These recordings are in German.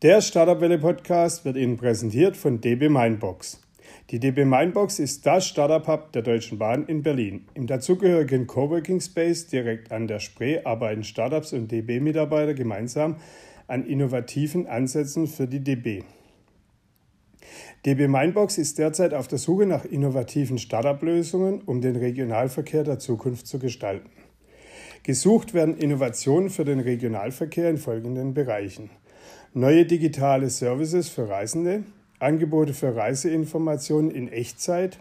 Der Startup Welle Podcast wird Ihnen präsentiert von DB Mindbox. Die DB Mindbox ist das Startup Hub der Deutschen Bahn in Berlin. Im dazugehörigen Coworking Space direkt an der Spree arbeiten Startups und DB-Mitarbeiter gemeinsam an innovativen Ansätzen für die DB. DB Mindbox ist derzeit auf der Suche nach innovativen Startup-Lösungen, um den Regionalverkehr der Zukunft zu gestalten. Gesucht werden Innovationen für den Regionalverkehr in folgenden Bereichen. Neue digitale Services für Reisende, Angebote für Reiseinformationen in Echtzeit,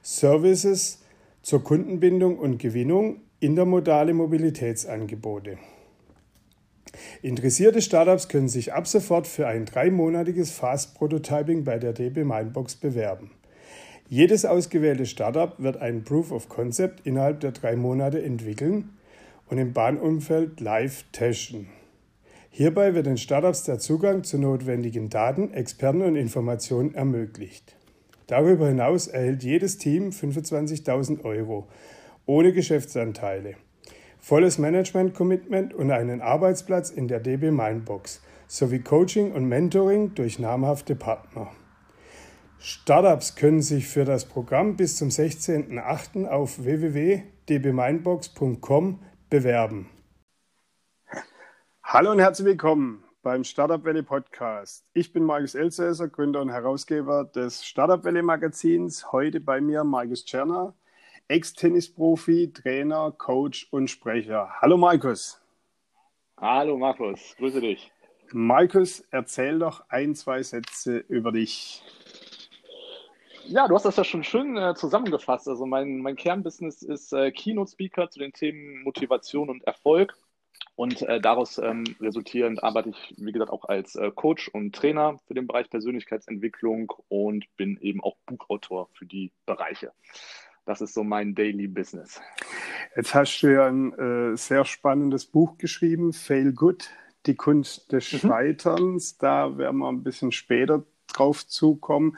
Services zur Kundenbindung und Gewinnung, intermodale Mobilitätsangebote. Interessierte Startups können sich ab sofort für ein dreimonatiges Fast Prototyping bei der DB Mindbox bewerben. Jedes ausgewählte Startup wird ein Proof of Concept innerhalb der drei Monate entwickeln und im Bahnumfeld live testen. Hierbei wird den Startups der Zugang zu notwendigen Daten, Experten und Informationen ermöglicht. Darüber hinaus erhält jedes Team 25.000 Euro ohne Geschäftsanteile, volles Management-Commitment und einen Arbeitsplatz in der DB Mindbox sowie Coaching und Mentoring durch namhafte Partner. Startups können sich für das Programm bis zum 16.08. auf www.dbmindbox.com bewerben. Hallo und herzlich willkommen beim Startup Valley Podcast. Ich bin Markus Elsässer, Gründer und Herausgeber des Startup Valley Magazins. Heute bei mir Markus Tscherner, Ex-Tennisprofi, Trainer, Coach und Sprecher. Hallo Markus. Hallo Markus, grüße dich. Markus, erzähl doch ein, zwei Sätze über dich. Ja, du hast das ja schon schön äh, zusammengefasst. Also mein, mein Kernbusiness ist äh, Keynote-Speaker zu den Themen Motivation und Erfolg. Und äh, daraus ähm, resultierend arbeite ich, wie gesagt, auch als äh, Coach und Trainer für den Bereich Persönlichkeitsentwicklung und bin eben auch Buchautor für die Bereiche. Das ist so mein Daily Business. Jetzt hast du ja ein äh, sehr spannendes Buch geschrieben, Fail Good, die Kunst des mhm. Scheiterns. Mhm. Da werden wir ein bisschen später drauf zukommen.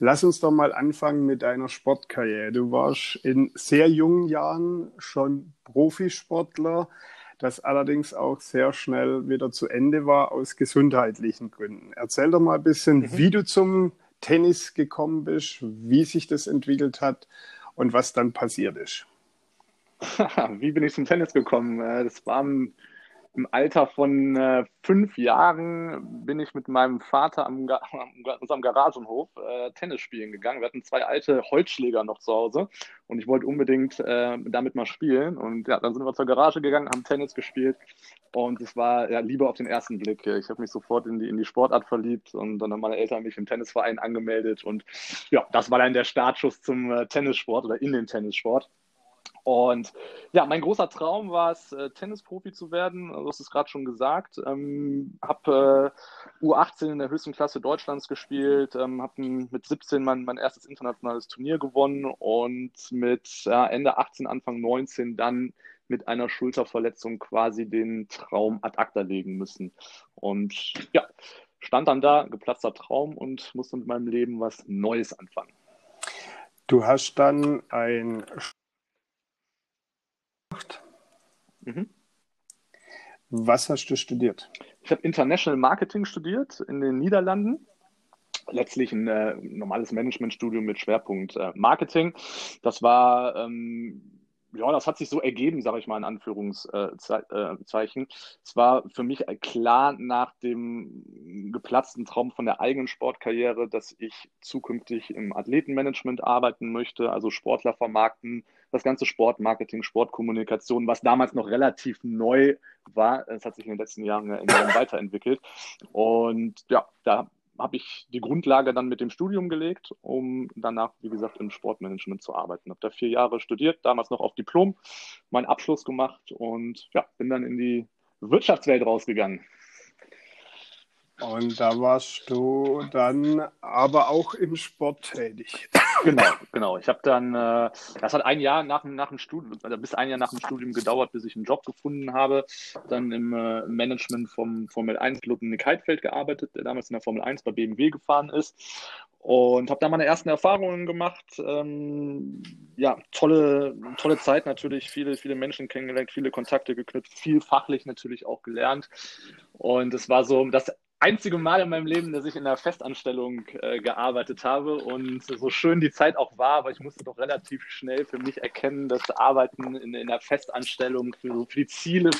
Lass uns doch mal anfangen mit deiner Sportkarriere. Du warst in sehr jungen Jahren schon Profisportler, das allerdings auch sehr schnell wieder zu Ende war aus gesundheitlichen Gründen. Erzähl doch mal ein bisschen, mhm. wie du zum Tennis gekommen bist, wie sich das entwickelt hat und was dann passiert ist. wie bin ich zum Tennis gekommen? Äh, das war im Alter von äh, fünf Jahren bin ich mit meinem Vater am, unserem Garagenhof äh, Tennis spielen gegangen. Wir hatten zwei alte Holzschläger noch zu Hause und ich wollte unbedingt äh, damit mal spielen. Und ja, dann sind wir zur Garage gegangen, haben Tennis gespielt und es war ja Liebe auf den ersten Blick. Ich habe mich sofort in die, in die Sportart verliebt und dann haben meine Eltern mich im Tennisverein angemeldet und ja, das war dann der Startschuss zum äh, Tennissport oder in den Tennissport. Und ja, mein großer Traum war es, äh, Tennisprofi zu werden. Du hast es gerade schon gesagt. Ähm, habe äh, U18 in der höchsten Klasse Deutschlands gespielt, ähm, habe mit 17 mein, mein erstes internationales Turnier gewonnen und mit ja, Ende 18, Anfang 19 dann mit einer Schulterverletzung quasi den Traum ad acta legen müssen. Und ja, stand dann da, geplatzter Traum und musste mit meinem Leben was Neues anfangen. Du hast dann ein Mhm. Was hast du studiert? Ich habe International Marketing studiert in den Niederlanden. Letztlich ein äh, normales Managementstudium mit Schwerpunkt äh, Marketing. Das war ähm, ja, das hat sich so ergeben, sage ich mal in Anführungszeichen. Es war für mich klar nach dem geplatzten Traum von der eigenen Sportkarriere, dass ich zukünftig im Athletenmanagement arbeiten möchte, also Sportler vermarkten, das ganze Sportmarketing, Sportkommunikation, was damals noch relativ neu war. Es hat sich in den letzten Jahren ja enorm weiterentwickelt. Und ja, da habe ich die Grundlage dann mit dem Studium gelegt, um danach, wie gesagt, im Sportmanagement zu arbeiten. Habe da vier Jahre studiert, damals noch auf Diplom, meinen Abschluss gemacht und ja, bin dann in die Wirtschaftswelt rausgegangen. Und da warst du dann aber auch im Sport tätig. Genau, genau. Ich habe dann, äh, das hat ein Jahr nach, nach dem Studium, also bis ein Jahr nach dem Studium gedauert, bis ich einen Job gefunden habe. Dann im äh, Management vom Formel 1 Piloten Nick Heidfeld gearbeitet, der damals in der Formel 1 bei BMW gefahren ist. Und habe da meine ersten Erfahrungen gemacht. Ähm, ja, tolle, tolle Zeit natürlich, viele, viele Menschen kennengelernt, viele Kontakte geknüpft, viel fachlich natürlich auch gelernt. Und es war so das einzige Mal in meinem Leben, dass ich in einer Festanstellung äh, gearbeitet habe und so schön die Zeit auch war, aber ich musste doch relativ schnell für mich erkennen, dass Arbeiten in, in einer Festanstellung für, für die Ziele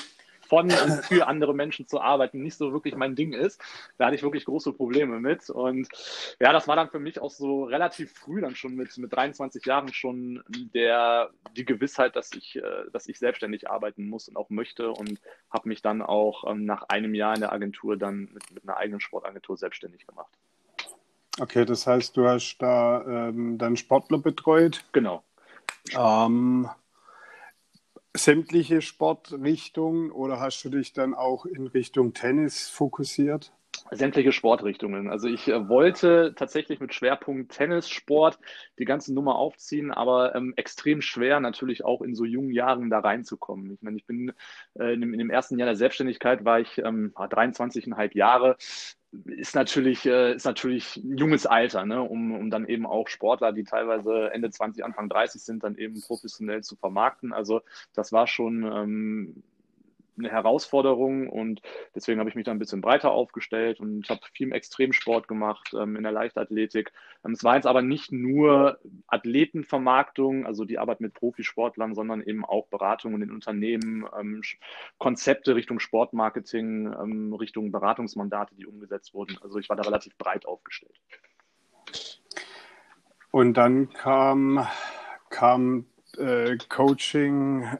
von und für andere Menschen zu arbeiten nicht so wirklich mein Ding ist. Da hatte ich wirklich große Probleme mit. Und ja, das war dann für mich auch so relativ früh dann schon mit, mit 23 Jahren schon der, die Gewissheit, dass ich, äh, dass ich selbstständig arbeiten muss und auch möchte und habe mich dann auch ähm, nach einem Jahr in der Agentur dann mit, mit einer eigenen Sportagentur selbstständig gemacht. Okay, das heißt, du hast da ähm, dann Sportler betreut. Genau. Ähm, sämtliche Sportrichtungen oder hast du dich dann auch in Richtung Tennis fokussiert? Sämtliche Sportrichtungen. Also ich äh, wollte tatsächlich mit Schwerpunkt Tennissport die ganze Nummer aufziehen, aber ähm, extrem schwer natürlich auch in so jungen Jahren da reinzukommen. Ich meine, ich bin äh, in, dem, in, dem, ersten Jahr der Selbstständigkeit war ich ähm, 23,5 Jahre ist natürlich, äh, ist natürlich ein junges Alter, ne? um, um dann eben auch Sportler, die teilweise Ende 20, Anfang 30 sind, dann eben professionell zu vermarkten. Also das war schon ähm, eine Herausforderung und deswegen habe ich mich da ein bisschen breiter aufgestellt und habe viel im Extremsport gemacht, ähm, in der Leichtathletik. Ähm, es war jetzt aber nicht nur Athletenvermarktung, also die Arbeit mit Profisportlern, sondern eben auch Beratungen in Unternehmen, ähm, Konzepte Richtung Sportmarketing, ähm, Richtung Beratungsmandate, die umgesetzt wurden. Also ich war da relativ breit aufgestellt. Und dann kam, kam äh, Coaching äh,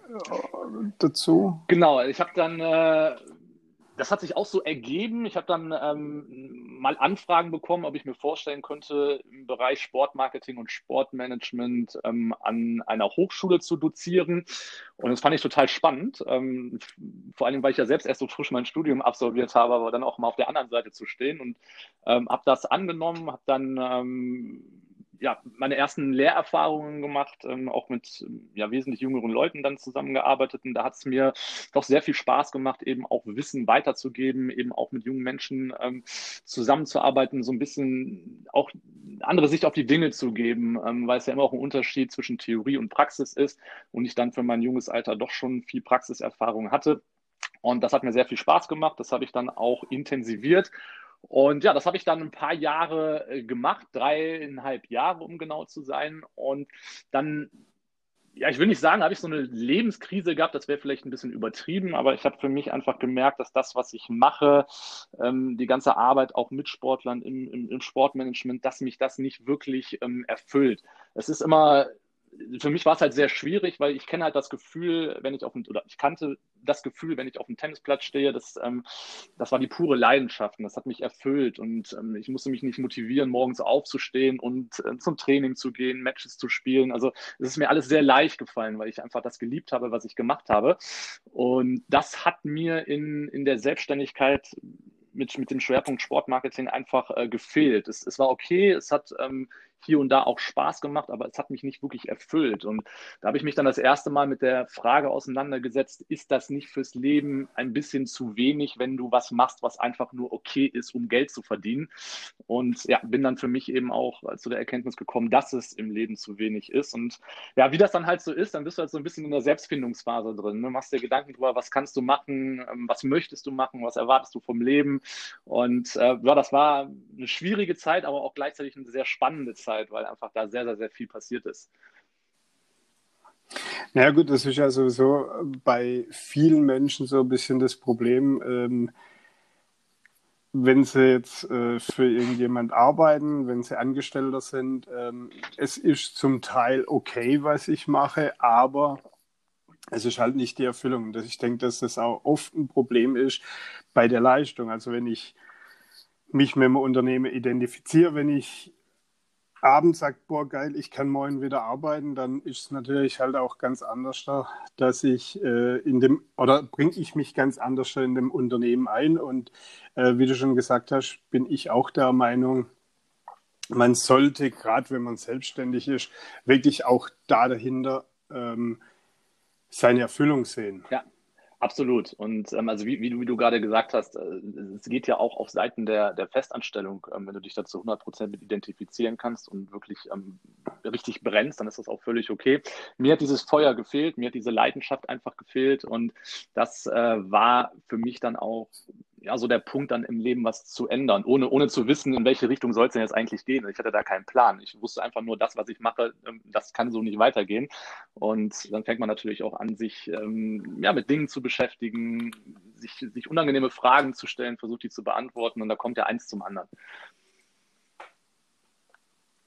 dazu? Genau, ich habe dann, äh, das hat sich auch so ergeben. Ich habe dann ähm, mal Anfragen bekommen, ob ich mir vorstellen könnte, im Bereich Sportmarketing und Sportmanagement ähm, an einer Hochschule zu dozieren. Und das fand ich total spannend. Ähm, vor allem, weil ich ja selbst erst so frisch mein Studium absolviert habe, aber dann auch mal auf der anderen Seite zu stehen und ähm, habe das angenommen, habe dann ähm, ja, meine ersten Lehrerfahrungen gemacht, ähm, auch mit ja, wesentlich jüngeren Leuten dann zusammengearbeitet. Und da hat es mir doch sehr viel Spaß gemacht, eben auch Wissen weiterzugeben, eben auch mit jungen Menschen ähm, zusammenzuarbeiten, so ein bisschen auch andere Sicht auf die Dinge zu geben, ähm, weil es ja immer auch ein Unterschied zwischen Theorie und Praxis ist und ich dann für mein junges Alter doch schon viel Praxiserfahrung hatte. Und das hat mir sehr viel Spaß gemacht. Das habe ich dann auch intensiviert und ja, das habe ich dann ein paar Jahre äh, gemacht, dreieinhalb Jahre, um genau zu sein. Und dann, ja, ich will nicht sagen, habe ich so eine Lebenskrise gehabt, das wäre vielleicht ein bisschen übertrieben, aber ich habe für mich einfach gemerkt, dass das, was ich mache, ähm, die ganze Arbeit auch mit Sportlern im, im, im Sportmanagement, dass mich das nicht wirklich ähm, erfüllt. Es ist immer für mich war es halt sehr schwierig, weil ich kenne halt das Gefühl, wenn ich auf dem, oder ich kannte das Gefühl, wenn ich auf dem Tennisplatz stehe, das, ähm, das war die pure Leidenschaft und das hat mich erfüllt und ähm, ich musste mich nicht motivieren, morgens aufzustehen und äh, zum Training zu gehen, Matches zu spielen. Also es ist mir alles sehr leicht gefallen, weil ich einfach das geliebt habe, was ich gemacht habe. Und das hat mir in, in der Selbstständigkeit mit, mit dem Schwerpunkt Sportmarketing einfach äh, gefehlt. Es, es war okay, es hat ähm, hier und da auch Spaß gemacht, aber es hat mich nicht wirklich erfüllt. Und da habe ich mich dann das erste Mal mit der Frage auseinandergesetzt, ist das nicht fürs Leben ein bisschen zu wenig, wenn du was machst, was einfach nur okay ist, um Geld zu verdienen? Und ja, bin dann für mich eben auch zu der Erkenntnis gekommen, dass es im Leben zu wenig ist. Und ja, wie das dann halt so ist, dann bist du halt so ein bisschen in der Selbstfindungsphase drin. Ne? Machst dir Gedanken drüber, was kannst du machen, ähm, was möchtest du machen, was erwartest du vom Leben? Und äh, ja, das war eine schwierige Zeit, aber auch gleichzeitig eine sehr spannende Zeit. Zeit, weil einfach da sehr, sehr, sehr viel passiert ist. Naja gut, das ist ja sowieso bei vielen Menschen so ein bisschen das Problem, ähm, wenn sie jetzt äh, für irgendjemand arbeiten, wenn sie Angestellter sind. Ähm, es ist zum Teil okay, was ich mache, aber es ist halt nicht die Erfüllung. Ich denke, dass das auch oft ein Problem ist bei der Leistung. Also wenn ich mich mit dem Unternehmen identifiziere, wenn ich abends sagt, boah, geil, ich kann morgen wieder arbeiten, dann ist es natürlich halt auch ganz anders da, dass ich äh, in dem, oder bringe ich mich ganz anders in dem Unternehmen ein. Und äh, wie du schon gesagt hast, bin ich auch der Meinung, man sollte, gerade wenn man selbstständig ist, wirklich auch da dahinter ähm, seine Erfüllung sehen. Ja, Absolut. Und ähm, also wie, wie, du, wie du gerade gesagt hast, äh, es geht ja auch auf Seiten der, der Festanstellung, ähm, wenn du dich dazu 100 Prozent mit identifizieren kannst und wirklich ähm, richtig brennst, dann ist das auch völlig okay. Mir hat dieses Feuer gefehlt, mir hat diese Leidenschaft einfach gefehlt und das äh, war für mich dann auch ja so der Punkt dann im Leben was zu ändern, ohne, ohne zu wissen, in welche Richtung soll es denn jetzt eigentlich gehen. Ich hatte da keinen Plan. Ich wusste einfach nur, das, was ich mache, ähm, das kann so nicht weitergehen. Und dann fängt man natürlich auch an, sich ähm, ja, mit Dingen zu beschäftigen, sich, sich unangenehme Fragen zu stellen, versucht die zu beantworten und da kommt ja eins zum anderen.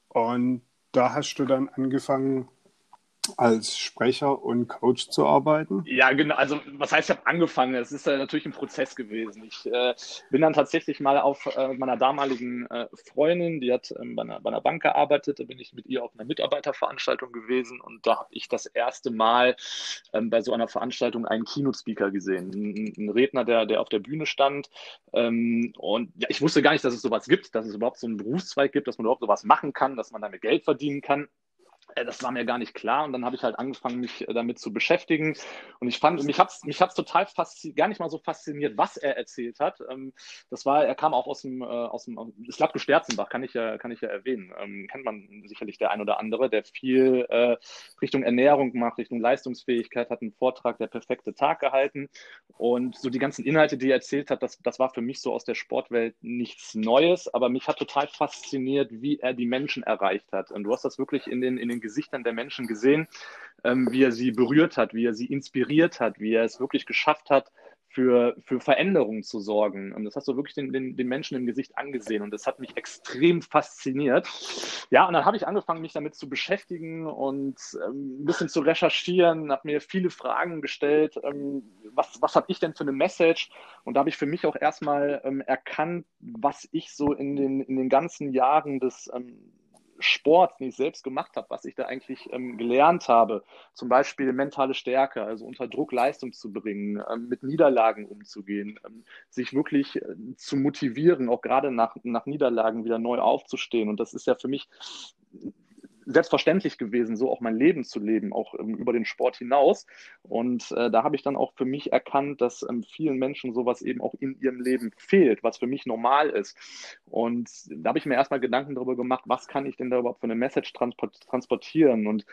Und da hast du dann angefangen, als Sprecher und Coach zu arbeiten? Ja, genau. Also was heißt, ich habe angefangen? Es ist ja natürlich ein Prozess gewesen. Ich äh, bin dann tatsächlich mal auf äh, meiner damaligen äh, Freundin, die hat ähm, bei, einer, bei, einer, Bank gearbeitet, da bin ich mit ihr auf einer Mitarbeiterveranstaltung gewesen und da habe ich das erste Mal ähm, bei so einer Veranstaltung einen Keynote-Speaker gesehen. Ein, Redner, der, der auf der Bühne stand. Ähm, und ja, ich wusste gar nicht, dass es sowas gibt, dass es überhaupt so einen Berufszweig gibt, dass man überhaupt sowas machen kann, dass man damit Geld verdienen kann. Äh, das war mir gar nicht klar und dann habe ich halt angefangen, mich äh, damit zu beschäftigen und ich fand, mich hat's, mich hat's total gar nicht mal so fasziniert, was er erzählt hat. Ähm, das war, er kam auch aus dem, äh, aus dem Slatko Sterzenbach, kann ich ja, kann ich ja erwähnen. Ähm, kennt man sicherlich der ein oder andere, der viel Richtung Ernährung macht, Richtung Leistungsfähigkeit, hat einen Vortrag, der perfekte Tag gehalten und so die ganzen Inhalte, die er erzählt hat, das, das war für mich so aus der Sportwelt nichts Neues, aber mich hat total fasziniert, wie er die Menschen erreicht hat. Und du hast das wirklich in den, in den Gesichtern der Menschen gesehen, ähm, wie er sie berührt hat, wie er sie inspiriert hat, wie er es wirklich geschafft hat, für, für Veränderungen zu sorgen. Und das hast du wirklich den, den, den Menschen im Gesicht angesehen und das hat mich extrem fasziniert. Ja, und dann habe ich angefangen, mich damit zu beschäftigen und ähm, ein bisschen zu recherchieren, habe mir viele Fragen gestellt, ähm, was, was habe ich denn für eine Message? Und da habe ich für mich auch erstmal ähm, erkannt, was ich so in den, in den ganzen Jahren des ähm, Sport, den ich selbst gemacht habe, was ich da eigentlich ähm, gelernt habe, zum Beispiel mentale Stärke, also unter Druck Leistung zu bringen, ähm, mit Niederlagen umzugehen, ähm, sich wirklich äh, zu motivieren, auch gerade nach, nach Niederlagen wieder neu aufzustehen. Und das ist ja für mich selbstverständlich gewesen, so auch mein Leben zu leben, auch ähm, über den Sport hinaus. Und äh, da habe ich dann auch für mich erkannt, dass ähm, vielen Menschen sowas eben auch in ihrem Leben fehlt, was für mich normal ist. Und da habe ich mir erstmal Gedanken darüber gemacht, was kann ich denn da überhaupt für eine Message transport transportieren? Und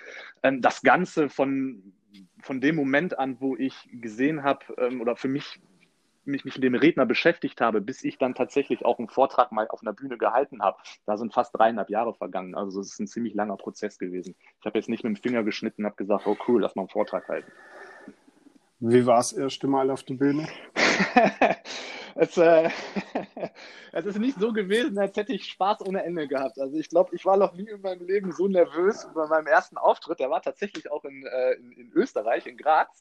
ähm, das Ganze von von dem Moment an, wo ich gesehen habe ähm, oder für mich mich, mich mit dem Redner beschäftigt habe, bis ich dann tatsächlich auch einen Vortrag mal auf einer Bühne gehalten habe, da sind fast dreieinhalb Jahre vergangen. Also es ist ein ziemlich langer Prozess gewesen. Ich habe jetzt nicht mit dem Finger geschnitten und habe gesagt, oh cool, lass mal einen Vortrag halten. Wie war es das erste Mal auf der Bühne? es, äh, es ist nicht so gewesen, als hätte ich Spaß ohne Ende gehabt. Also ich glaube, ich war noch nie in meinem Leben so nervös bei meinem ersten Auftritt. Der war tatsächlich auch in, äh, in, in, Österreich, in Graz,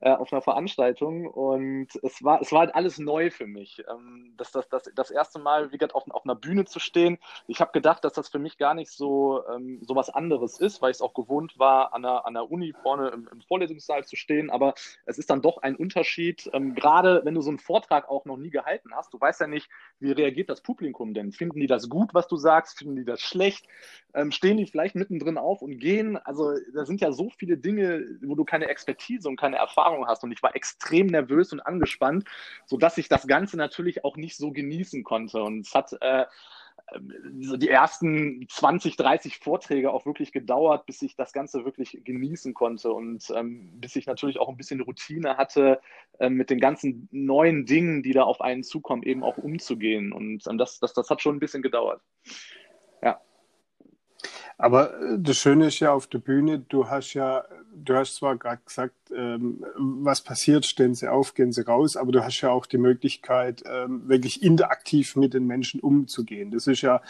äh, auf einer Veranstaltung. Und es war, es war halt alles neu für mich. Ähm, das, das, das, das erste Mal, wie gesagt, auf, auf einer Bühne zu stehen. Ich habe gedacht, dass das für mich gar nicht so, ähm, so was anderes ist, weil ich es auch gewohnt war, an der, an der Uni vorne im, im Vorlesungssaal zu stehen. Aber es ist dann doch ein Unterschied, ähm, gerade wenn du so einen Vortrag auch noch nie gehalten hast. Du weißt ja nicht, wie reagiert das Publikum denn? Finden die das gut, was du sagst? Finden die das schlecht? Ähm, stehen die vielleicht mittendrin auf und gehen? Also da sind ja so viele Dinge, wo du keine Expertise und keine Erfahrung hast. Und ich war extrem nervös und angespannt, sodass ich das Ganze natürlich auch nicht so genießen konnte. Und es hat äh, so die ersten 20, 30 Vorträge auch wirklich gedauert, bis ich das Ganze wirklich genießen konnte und ähm, bis ich natürlich auch ein bisschen Routine hatte, ähm, mit den ganzen neuen Dingen, die da auf einen zukommen, eben auch umzugehen. Und ähm, das, das, das hat schon ein bisschen gedauert. Ja. Aber äh, das Schöne ist ja auf der Bühne, du hast ja, du hast zwar gerade gesagt, ähm, was passiert, stehen sie auf, gehen sie raus, aber du hast ja auch die Möglichkeit, ähm, wirklich interaktiv mit den Menschen umzugehen. Das ist ja,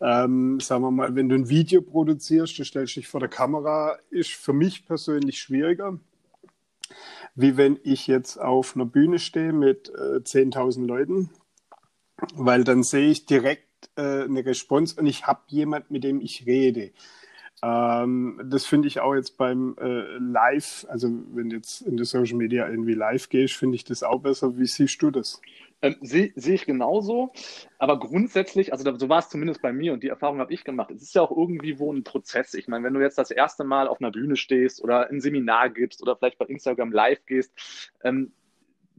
ähm, sagen wir mal, wenn du ein Video produzierst, du stellst dich vor der Kamera, ist für mich persönlich schwieriger, wie wenn ich jetzt auf einer Bühne stehe mit äh, 10.000 Leuten, weil dann sehe ich direkt äh, eine Response und ich habe jemand, mit dem ich rede. Ähm, das finde ich auch jetzt beim äh, Live, also wenn du jetzt in der Social Media irgendwie live gehst, finde ich das auch besser. Wie siehst du das? Ähm, Sehe seh ich genauso, aber grundsätzlich, also so war es zumindest bei mir und die Erfahrung habe ich gemacht. Es ist ja auch irgendwie wo ein Prozess. Ich meine, wenn du jetzt das erste Mal auf einer Bühne stehst oder ein Seminar gibst oder vielleicht bei Instagram live gehst, ähm,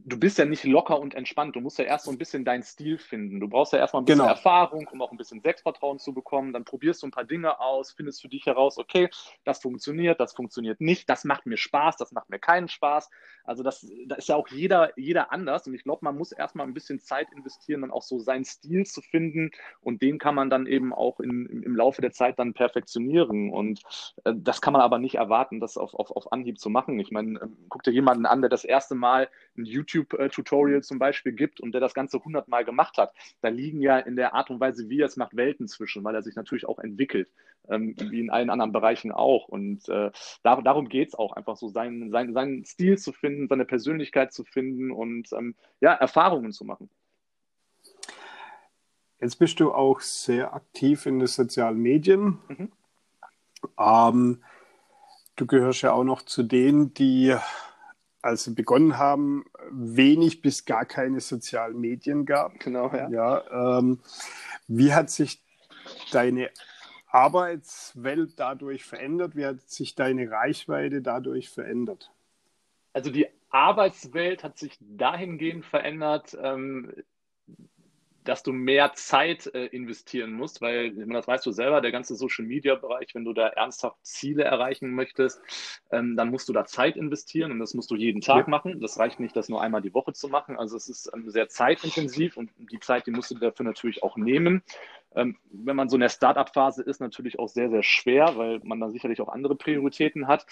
du bist ja nicht locker und entspannt. Du musst ja erst so ein bisschen deinen Stil finden. Du brauchst ja erstmal ein bisschen genau. Erfahrung, um auch ein bisschen Selbstvertrauen zu bekommen. Dann probierst du ein paar Dinge aus, findest für dich heraus, okay, das funktioniert, das funktioniert nicht, das macht mir Spaß, das macht mir keinen Spaß. Also das, da ist ja auch jeder, jeder anders. Und ich glaube, man muss erstmal ein bisschen Zeit investieren, dann auch so seinen Stil zu finden. Und den kann man dann eben auch in, im Laufe der Zeit dann perfektionieren. Und äh, das kann man aber nicht erwarten, das auf, auf, auf Anhieb zu machen. Ich meine, äh, guck dir jemanden an, der das erste Mal ein YouTube-Tutorial zum Beispiel gibt und der das Ganze hundertmal gemacht hat. Da liegen ja in der Art und Weise, wie er es macht, Welten zwischen, weil er sich natürlich auch entwickelt, ähm, wie in allen anderen Bereichen auch. Und äh, da, darum geht es auch, einfach so seinen, seinen, seinen Stil zu finden, seine Persönlichkeit zu finden und ähm, ja, Erfahrungen zu machen. Jetzt bist du auch sehr aktiv in den sozialen Medien. Mhm. Ähm, du gehörst ja auch noch zu denen, die als sie begonnen haben, wenig bis gar keine sozialen Medien gab. Genau, ja. ja ähm, wie hat sich deine Arbeitswelt dadurch verändert? Wie hat sich deine Reichweite dadurch verändert? Also die Arbeitswelt hat sich dahingehend verändert, ähm, dass du mehr Zeit äh, investieren musst, weil, das weißt du selber, der ganze Social-Media-Bereich, wenn du da ernsthaft Ziele erreichen möchtest, ähm, dann musst du da Zeit investieren und das musst du jeden Tag ja. machen. Das reicht nicht, das nur einmal die Woche zu machen. Also es ist ähm, sehr zeitintensiv und die Zeit, die musst du dafür natürlich auch nehmen. Ähm, wenn man so in der Startup-Phase ist, natürlich auch sehr, sehr schwer, weil man da sicherlich auch andere Prioritäten hat.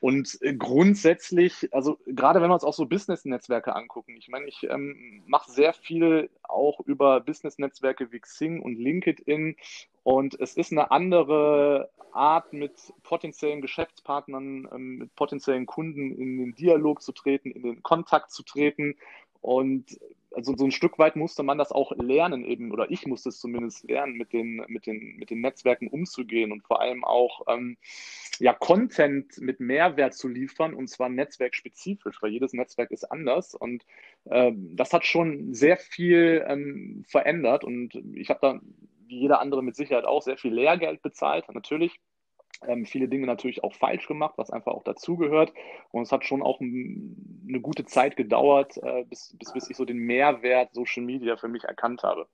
Und äh, grundsätzlich, also gerade wenn wir uns auch so Business-Netzwerke angucken, ich meine, ich ähm, mache sehr viel auch über Business-Netzwerke wie Xing und LinkedIn und es ist eine andere Art, mit potenziellen Geschäftspartnern, ähm, mit potenziellen Kunden in den Dialog zu treten, in den Kontakt zu treten. Und also so ein Stück weit musste man das auch lernen eben, oder ich musste es zumindest lernen, mit den, mit den, mit den Netzwerken umzugehen und vor allem auch ähm, ja, Content mit Mehrwert zu liefern und zwar netzwerkspezifisch, weil jedes Netzwerk ist anders und ähm, das hat schon sehr viel ähm, verändert und ich habe da, wie jeder andere mit Sicherheit auch, sehr viel Lehrgeld bezahlt, natürlich ähm, viele Dinge natürlich auch falsch gemacht, was einfach auch dazugehört. Und es hat schon auch eine gute Zeit gedauert, äh, bis, bis, bis ich so den Mehrwert Social Media für mich erkannt habe.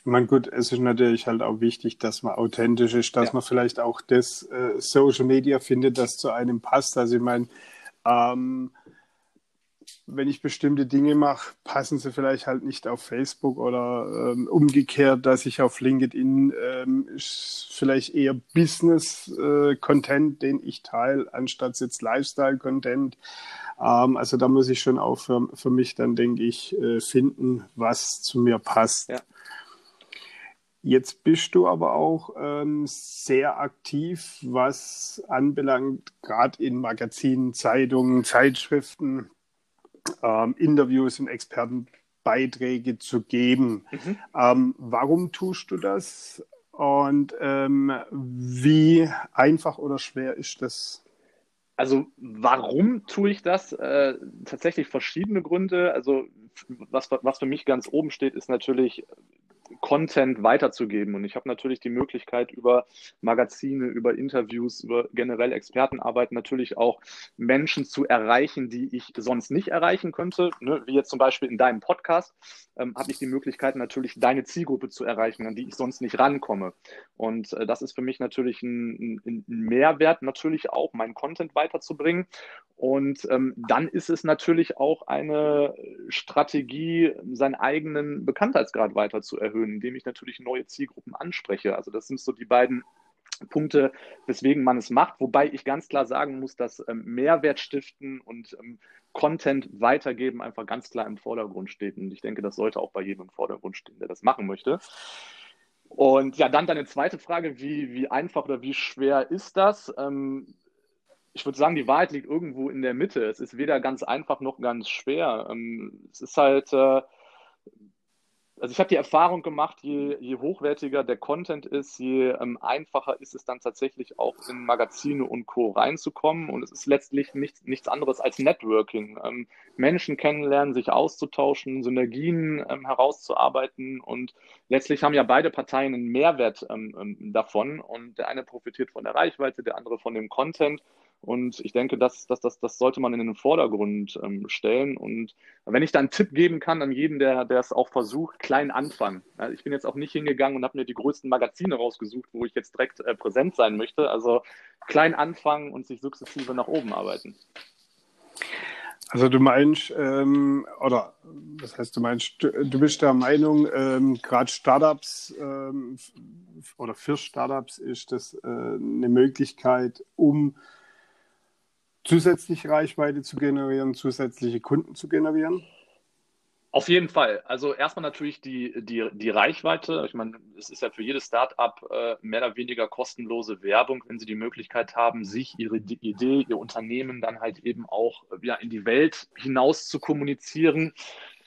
Ich meine, gut, es ist natürlich halt auch wichtig, dass man authentisch ist, dass ja. man vielleicht auch das äh, Social Media findet, das zu einem passt. Also ich meine, ähm, wenn ich bestimmte Dinge mache, passen sie vielleicht halt nicht auf Facebook oder ähm, umgekehrt, dass ich auf LinkedIn ähm, vielleicht eher Business-Content, äh, den ich teile, anstatt jetzt Lifestyle-Content. Ähm, also da muss ich schon auch für, für mich dann, denke ich, äh, finden, was zu mir passt. Ja. Jetzt bist du aber auch ähm, sehr aktiv, was anbelangt, gerade in Magazinen, Zeitungen, Zeitschriften, ähm, Interviews und Expertenbeiträge zu geben. Mhm. Ähm, warum tust du das? Und ähm, wie einfach oder schwer ist das? Also warum tue ich das? Äh, tatsächlich verschiedene Gründe. Also was, was für mich ganz oben steht, ist natürlich Content weiterzugeben. Und ich habe natürlich die Möglichkeit, über Magazine, über Interviews, über generell Expertenarbeit natürlich auch Menschen zu erreichen, die ich sonst nicht erreichen könnte. Ne? Wie jetzt zum Beispiel in deinem Podcast ähm, habe ich die Möglichkeit, natürlich deine Zielgruppe zu erreichen, an die ich sonst nicht rankomme. Und äh, das ist für mich natürlich ein, ein, Mehrwert, natürlich auch meinen Content weiterzubringen. Und ähm, dann ist es natürlich auch eine Strategie, seinen eigenen Bekanntheitsgrad weiter zu erhöhen, indem ich natürlich neue Zielgruppen anspreche. Also das sind so die beiden Punkte, weswegen man es macht. Wobei ich ganz klar sagen muss, dass ähm, Mehrwert stiften und ähm, Content weitergeben einfach ganz klar im Vordergrund steht. Und ich denke, das sollte auch bei jedem im Vordergrund stehen, der das machen möchte. Und ja, dann deine zweite Frage, wie, wie einfach oder wie schwer ist das? Ähm, ich würde sagen, die Wahrheit liegt irgendwo in der Mitte. Es ist weder ganz einfach noch ganz schwer. Ähm, es ist halt, äh, also ich habe die Erfahrung gemacht, je, je, hochwertiger der Content ist, je ähm, einfacher ist es dann tatsächlich auch in Magazine und Co. reinzukommen. Und es ist letztlich nichts, nichts anderes als Networking. Ähm, Menschen kennenlernen, sich auszutauschen, Synergien ähm, herauszuarbeiten. Und letztlich haben ja beide Parteien einen Mehrwert ähm, ähm, davon. Und der eine profitiert von der Reichweite, der andere von dem Content. Und ich denke, das, das, das, das sollte man in den Vordergrund ähm, stellen. Und wenn ich da einen Tipp geben kann an jeden, der, es auch versucht, klein anfangen. Also ich bin jetzt auch nicht hingegangen und habe mir die größten Magazine rausgesucht, wo ich jetzt direkt äh, präsent sein möchte. Also klein anfangen und sich sukzessive nach oben arbeiten. Also du meinst, ähm, oder was heißt du meinst, du, du bist der Meinung, ähm, gerade Startups ähm, oder für Startups ist das äh, eine Möglichkeit, um zusätzliche Reichweite zu generieren, zusätzliche Kunden zu generieren? Auf jeden Fall. Also erstmal natürlich die, die, die Reichweite. Ich meine, es ist ja für jedes Startup äh, mehr oder weniger kostenlose Werbung, wenn sie die Möglichkeit haben, sich ihre Idee, ihr Unternehmen dann halt eben auch ja, in die Welt hinaus zu kommunizieren.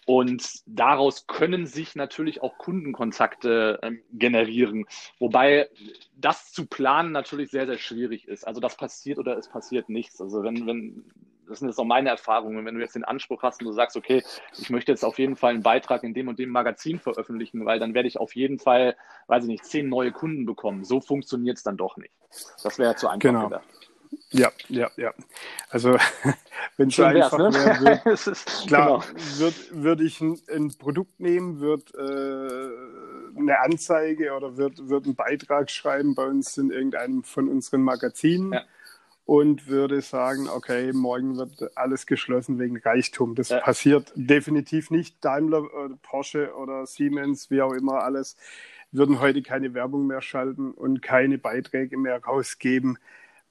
Und daraus können sich natürlich auch Kundenkontakte ähm, generieren. Wobei das zu planen natürlich sehr, sehr schwierig ist. Also das passiert oder es passiert nichts. Also wenn, wenn, das sind jetzt auch meine Erfahrungen, wenn du jetzt den Anspruch hast und du sagst, okay, ich möchte jetzt auf jeden Fall einen Beitrag in dem und dem Magazin veröffentlichen, weil dann werde ich auf jeden Fall, weiß ich nicht, zehn neue Kunden bekommen. So funktioniert es dann doch nicht. Das wäre zu einfach genau. gedacht. Ja, ja, ja. Also wenn es so einfach ne? wäre, würd, klar, genau. würde würd ich ein, ein, Produkt nehmen, würde äh, eine Anzeige oder würde würd einen Beitrag schreiben bei uns in irgendeinem von unseren Magazinen ja. und würde sagen, okay, morgen wird alles geschlossen wegen Reichtum. Das ja. passiert definitiv nicht. Daimler, oder Porsche oder Siemens, wie auch immer alles, würden heute keine Werbung mehr schalten und keine Beiträge mehr rausgeben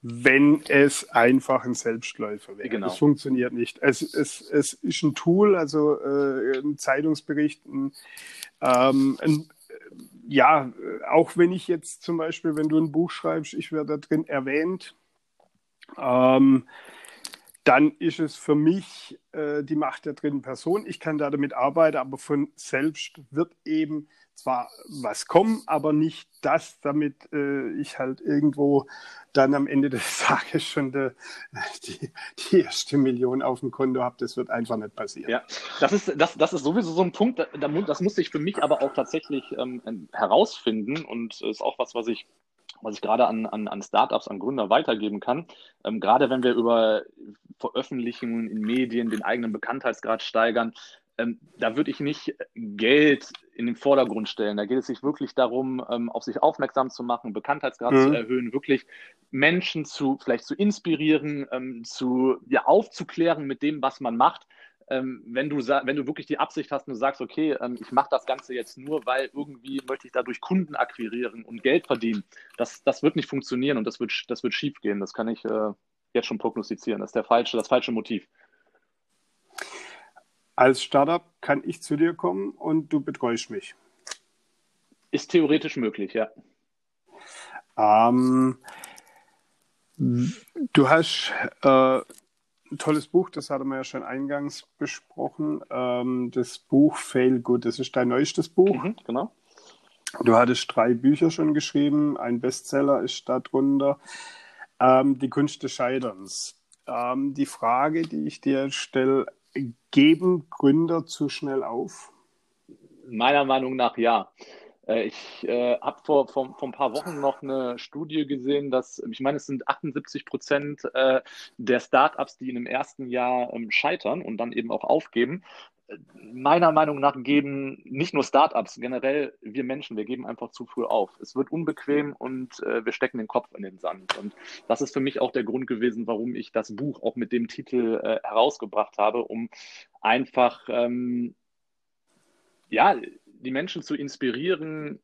wenn es einfach ein Selbstläufer wäre. Genau. Das funktioniert nicht. Es, es, es ist ein Tool, also äh, ein Zeitungsbericht, ein, ähm, ein, ja, auch wenn ich jetzt zum Beispiel, wenn du ein Buch schreibst, ich werde da drin erwähnt, ähm, dann ist es für mich äh, die Macht der dritten Person. Ich kann da damit arbeiten, aber von selbst wird eben zwar was kommen, aber nicht das, damit äh, ich halt irgendwo dann am Ende des Tages schon de, die, die erste Million auf dem Konto habe. Das wird einfach nicht passieren. Ja, das ist, das, das ist sowieso so ein Punkt, da, das musste ich für mich aber auch tatsächlich ähm, herausfinden und ist auch was, was ich was ich gerade an, an, an Startups, an Gründer weitergeben kann. Ähm, gerade wenn wir über Veröffentlichungen in Medien den eigenen Bekanntheitsgrad steigern, ähm, da würde ich nicht Geld in den Vordergrund stellen. Da geht es sich wirklich darum, ähm, auf sich aufmerksam zu machen, Bekanntheitsgrad mhm. zu erhöhen, wirklich Menschen zu vielleicht zu inspirieren, ähm, zu ja, aufzuklären mit dem, was man macht. Ähm, wenn, du, wenn du wirklich die Absicht hast und du sagst, okay, ähm, ich mache das Ganze jetzt nur, weil irgendwie möchte ich dadurch Kunden akquirieren und Geld verdienen, das, das wird nicht funktionieren und das wird, das wird schief gehen. Das kann ich äh, jetzt schon prognostizieren. Das ist der falsche, das falsche Motiv als Startup kann ich zu dir kommen und du betreust mich. Ist theoretisch möglich, ja. Ähm, du hast äh, ein tolles Buch, das hatten wir ja schon eingangs besprochen. Ähm, das Buch Fail Good, das ist dein neuestes Buch. Mhm, genau. Du hattest drei Bücher schon geschrieben, ein Bestseller ist darunter. Ähm, die Kunst des Scheiterns. Ähm, die Frage, die ich dir stelle, Geben Gründer zu schnell auf? Meiner Meinung nach ja. Äh, ich äh, habe vor, vor, vor ein paar Wochen noch eine Studie gesehen, dass, ich meine, es sind 78 Prozent äh, der Startups, die in dem ersten Jahr ähm, scheitern und dann eben auch aufgeben, meiner Meinung nach geben nicht nur Startups, generell wir Menschen, wir geben einfach zu früh auf. Es wird unbequem und äh, wir stecken den Kopf in den Sand. Und das ist für mich auch der Grund gewesen, warum ich das Buch auch mit dem Titel äh, herausgebracht habe, um einfach ähm, ja, die Menschen zu inspirieren,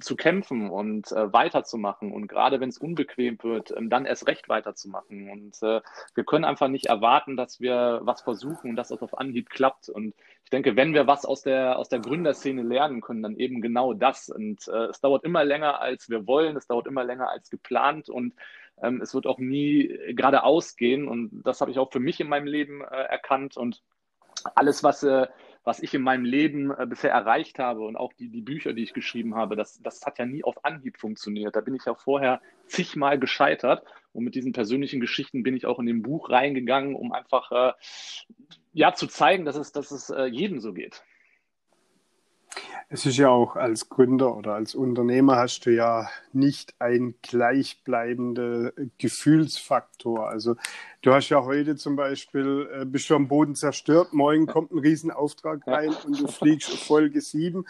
zu kämpfen und äh, weiterzumachen und gerade wenn es unbequem wird, ähm, dann erst recht weiterzumachen. Und äh, wir können einfach nicht erwarten, dass wir was versuchen und dass das auf Anhieb klappt. Und ich denke, wenn wir was aus der, aus der Gründerszene lernen können, dann eben genau das. Und äh, es dauert immer länger, als wir wollen, es dauert immer länger als geplant und ähm, es wird auch nie geradeaus gehen. Und das habe ich auch für mich in meinem Leben äh, erkannt. Und alles, was äh, was ich in meinem Leben äh, bisher erreicht habe und auch die, die Bücher, die ich geschrieben habe, das, das hat ja nie auf Anhieb funktioniert. Da bin ich ja vorher zigmal gescheitert und mit diesen persönlichen Geschichten bin ich auch in dem Buch reingegangen, um einfach äh, ja zu zeigen, dass es, dass es äh, jedem so geht. Es ist ja auch als Gründer oder als Unternehmer hast du ja nicht einen gleichbleibenden Gefühlsfaktor. Also du hast ja heute zum Beispiel, äh, bist du am Boden zerstört, morgen kommt ein Riesenauftrag rein und du fliegst Folge 7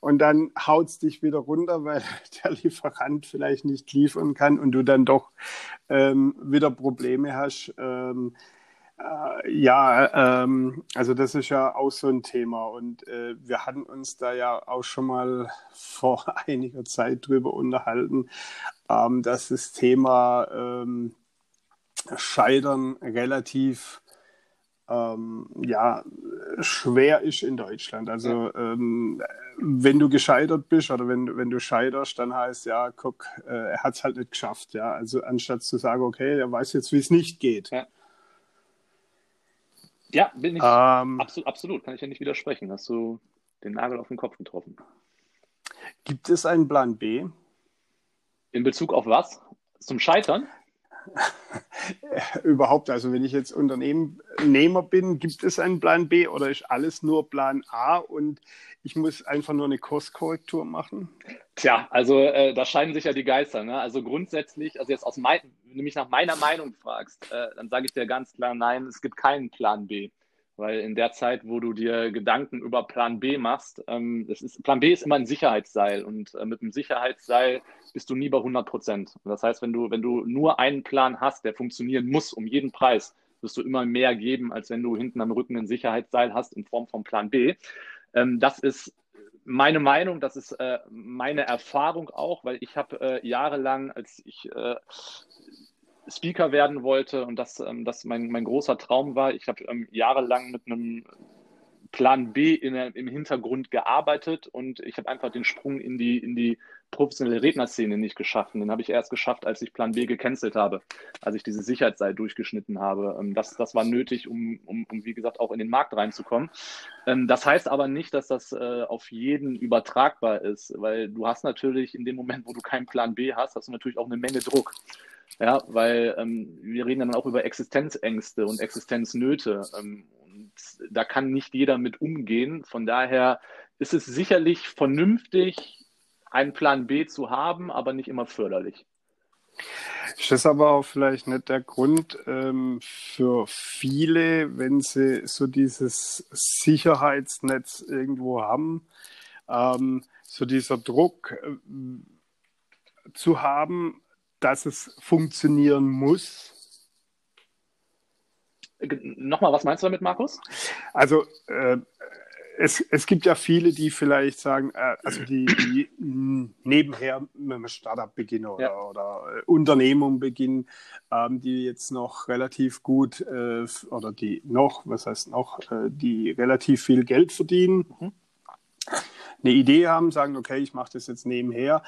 und dann haut es dich wieder runter, weil der Lieferant vielleicht nicht liefern kann und du dann doch ähm, wieder Probleme hast. Ähm, äh, ja, ähm, also das ist ja auch so ein Thema und äh, wir hatten uns da ja auch schon mal vor einiger Zeit drüber unterhalten, ähm, dass das Thema ähm, Scheitern relativ ähm, ja, schwer ist in Deutschland. Also ähm, wenn du gescheitert bist oder wenn, wenn du scheiterst, dann heißt ja, guck, äh, er hat es halt nicht geschafft. Ja? Also anstatt zu sagen, okay, er weiß jetzt, wie es nicht geht. Ja. Ja, bin ich ähm, absolut, absolut, kann ich ja nicht widersprechen. Hast du den Nagel auf den Kopf getroffen. Gibt es einen Plan B? In Bezug auf was? Zum Scheitern? Überhaupt, also wenn ich jetzt Unternehmer bin, gibt es einen Plan B oder ist alles nur Plan A und ich muss einfach nur eine Kurskorrektur machen? Tja, also äh, da scheiden sich ja die Geister. Ne? Also grundsätzlich, also jetzt aus mein, wenn du mich nach meiner Meinung fragst, äh, dann sage ich dir ganz klar, nein, es gibt keinen Plan B. Weil in der Zeit, wo du dir Gedanken über Plan B machst, ähm, ist, Plan B ist immer ein Sicherheitsseil und äh, mit einem Sicherheitsseil bist du nie bei 100 Prozent. Das heißt, wenn du, wenn du nur einen Plan hast, der funktionieren muss um jeden Preis, wirst du immer mehr geben, als wenn du hinten am Rücken ein Sicherheitsseil hast in Form von Plan B. Ähm, das ist meine Meinung, das ist äh, meine Erfahrung auch, weil ich habe äh, jahrelang, als ich äh, Speaker werden wollte und das, ähm, das mein, mein großer Traum war. Ich habe ähm, jahrelang mit einem Plan B in, im Hintergrund gearbeitet und ich habe einfach den Sprung in die, in die professionelle Rednerszene nicht geschafft. Den habe ich erst geschafft, als ich Plan B gecancelt habe, als ich diese Sicherheitsseil durchgeschnitten habe. Ähm, das, das war nötig, um, um, um, wie gesagt, auch in den Markt reinzukommen. Ähm, das heißt aber nicht, dass das äh, auf jeden übertragbar ist, weil du hast natürlich in dem Moment, wo du keinen Plan B hast, hast du natürlich auch eine Menge Druck. Ja, weil ähm, wir reden dann auch über Existenzängste und Existenznöte. Und da kann nicht jeder mit umgehen. Von daher ist es sicherlich vernünftig, einen Plan B zu haben, aber nicht immer förderlich. Ist das aber auch vielleicht nicht der Grund ähm, für viele, wenn sie so dieses Sicherheitsnetz irgendwo haben, ähm, so dieser Druck äh, zu haben, dass es funktionieren muss. Nochmal, was meinst du damit, Markus? Also äh, es, es gibt ja viele, die vielleicht sagen, äh, also die, die nebenher mit einem Startup beginnen oder, ja. oder äh, Unternehmung beginnen, ähm, die jetzt noch relativ gut äh, oder die noch, was heißt noch, äh, die relativ viel Geld verdienen, mhm. eine Idee haben, sagen, okay, ich mache das jetzt nebenher,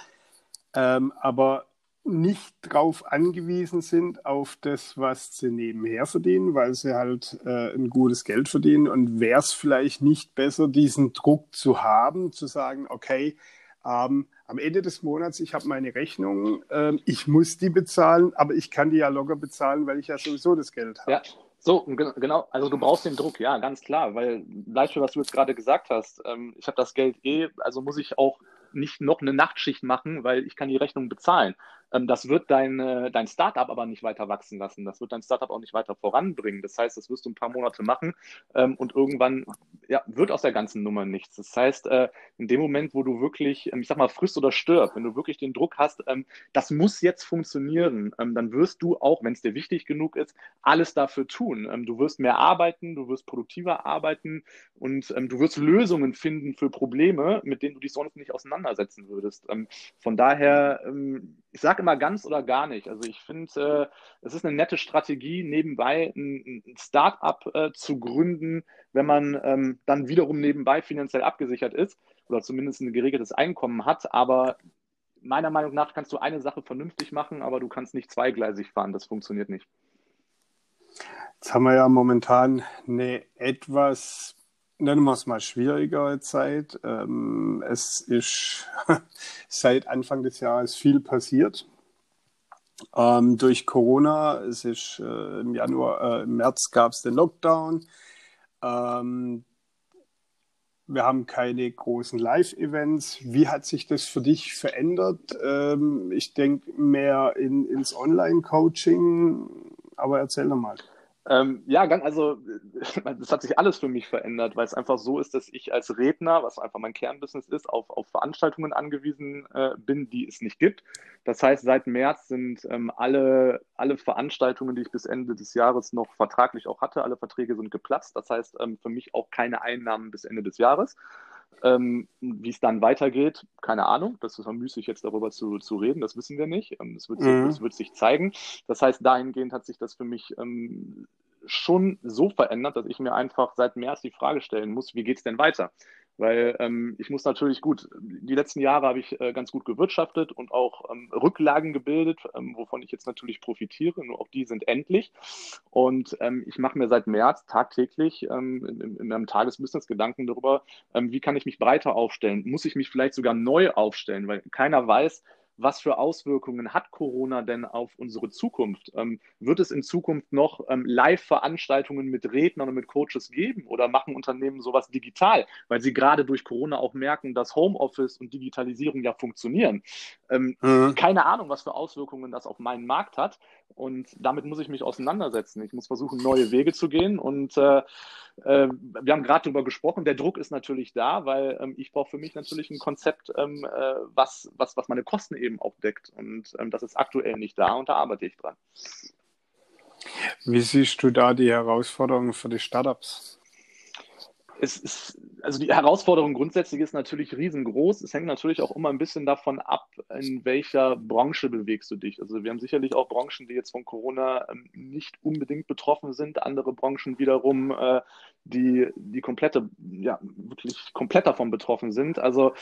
ähm, aber nicht darauf angewiesen sind, auf das, was sie nebenher verdienen, weil sie halt äh, ein gutes Geld verdienen. Und wäre es vielleicht nicht besser, diesen Druck zu haben, zu sagen, okay, ähm, am Ende des Monats, ich habe meine Rechnung, äh, ich muss die bezahlen, aber ich kann die ja locker bezahlen, weil ich ja sowieso das Geld habe. Ja. So, genau, also du brauchst den Druck, ja, ganz klar, weil Beispiel, was du jetzt gerade gesagt hast, ähm, ich habe das Geld eh, also muss ich auch nicht noch eine Nachtschicht machen, weil ich kann die Rechnung bezahlen. Ähm, das wird dein, äh, dein Startup aber nicht weiter wachsen lassen. Das wird dein Startup auch nicht weiter voranbringen. Das heißt, das wirst du ein paar Monate machen ähm, und irgendwann ja, wird aus der ganzen Nummer nichts. Das heißt, äh, in dem Moment, wo du wirklich, ähm, ich sag mal, frisst oder stirb, wenn du wirklich den Druck hast, das muss jetzt funktionieren, dann wirst du auch, wenn es dir wichtig genug ist, alles dafür tun. Du wirst mehr arbeiten, du wirst produktiver arbeiten und du wirst Lösungen finden für Probleme, mit denen du dich sonst nicht auseinandersetzen würdest. Von daher, ich sage immer ganz oder gar nicht. Also ich finde, äh, es ist eine nette Strategie, nebenbei ein, ein Start-up äh, zu gründen, wenn man ähm, dann wiederum nebenbei finanziell abgesichert ist oder zumindest ein geregeltes Einkommen hat. Aber meiner Meinung nach kannst du eine Sache vernünftig machen, aber du kannst nicht zweigleisig fahren. Das funktioniert nicht. Jetzt haben wir ja momentan eine etwas nennen wir es mal schwierigere Zeit. Ähm, es ist seit Anfang des Jahres viel passiert. Ähm, durch Corona, es ist äh, im Januar, äh, im März gab es den Lockdown. Ähm, wir haben keine großen Live-Events. Wie hat sich das für dich verändert? Ähm, ich denke mehr in, ins Online-Coaching, aber erzähl doch mal. Ähm, ja, also das hat sich alles für mich verändert, weil es einfach so ist, dass ich als Redner, was einfach mein Kernbusiness ist, auf, auf Veranstaltungen angewiesen äh, bin, die es nicht gibt. Das heißt, seit März sind ähm, alle, alle Veranstaltungen, die ich bis Ende des Jahres noch vertraglich auch hatte, alle Verträge sind geplatzt. Das heißt, ähm, für mich auch keine Einnahmen bis Ende des Jahres. Ähm, wie es dann weitergeht, keine Ahnung. Das ist müßig, jetzt darüber zu, zu reden. Das wissen wir nicht. Ähm, das, wird, mhm. das wird sich zeigen. Das heißt, dahingehend hat sich das für mich ähm, schon so verändert, dass ich mir einfach seit März die Frage stellen muss, wie geht es denn weiter? Weil ähm, ich muss natürlich gut, die letzten Jahre habe ich äh, ganz gut gewirtschaftet und auch ähm, Rücklagen gebildet, ähm, wovon ich jetzt natürlich profitiere, nur auch die sind endlich. Und ähm, ich mache mir seit März tagtäglich ähm, in, in, meinem Tagesbusiness Gedanken darüber, ähm, wie kann ich mich breiter aufstellen? Muss ich mich vielleicht sogar neu aufstellen? Weil keiner weiß, was für Auswirkungen hat Corona denn auf unsere Zukunft? Ähm, wird es in Zukunft noch ähm, Live-Veranstaltungen mit Rednern und mit Coaches geben oder machen Unternehmen sowas digital, weil sie gerade durch Corona auch merken, dass Homeoffice und Digitalisierung ja funktionieren? Ähm, mhm. Keine Ahnung, was für Auswirkungen das auf meinen Markt hat und damit muss ich mich auseinandersetzen. Ich muss versuchen, neue Wege zu gehen und äh, äh, wir haben gerade darüber gesprochen, der Druck ist natürlich da, weil ähm, ich brauche für mich natürlich ein Konzept, ähm, äh, was, was, was meine Kosten eben auch deckt. Und ähm, das ist aktuell nicht da und da arbeite ich dran. Wie siehst du da die Herausforderungen für die Startups? Es ist, also die Herausforderung grundsätzlich ist natürlich riesengroß. Es hängt natürlich auch immer ein bisschen davon ab, in welcher Branche bewegst du dich. Also wir haben sicherlich auch Branchen, die jetzt von Corona ähm, nicht unbedingt betroffen sind, andere Branchen wiederum, äh, die, die komplette, ja, wirklich komplett davon betroffen sind. Also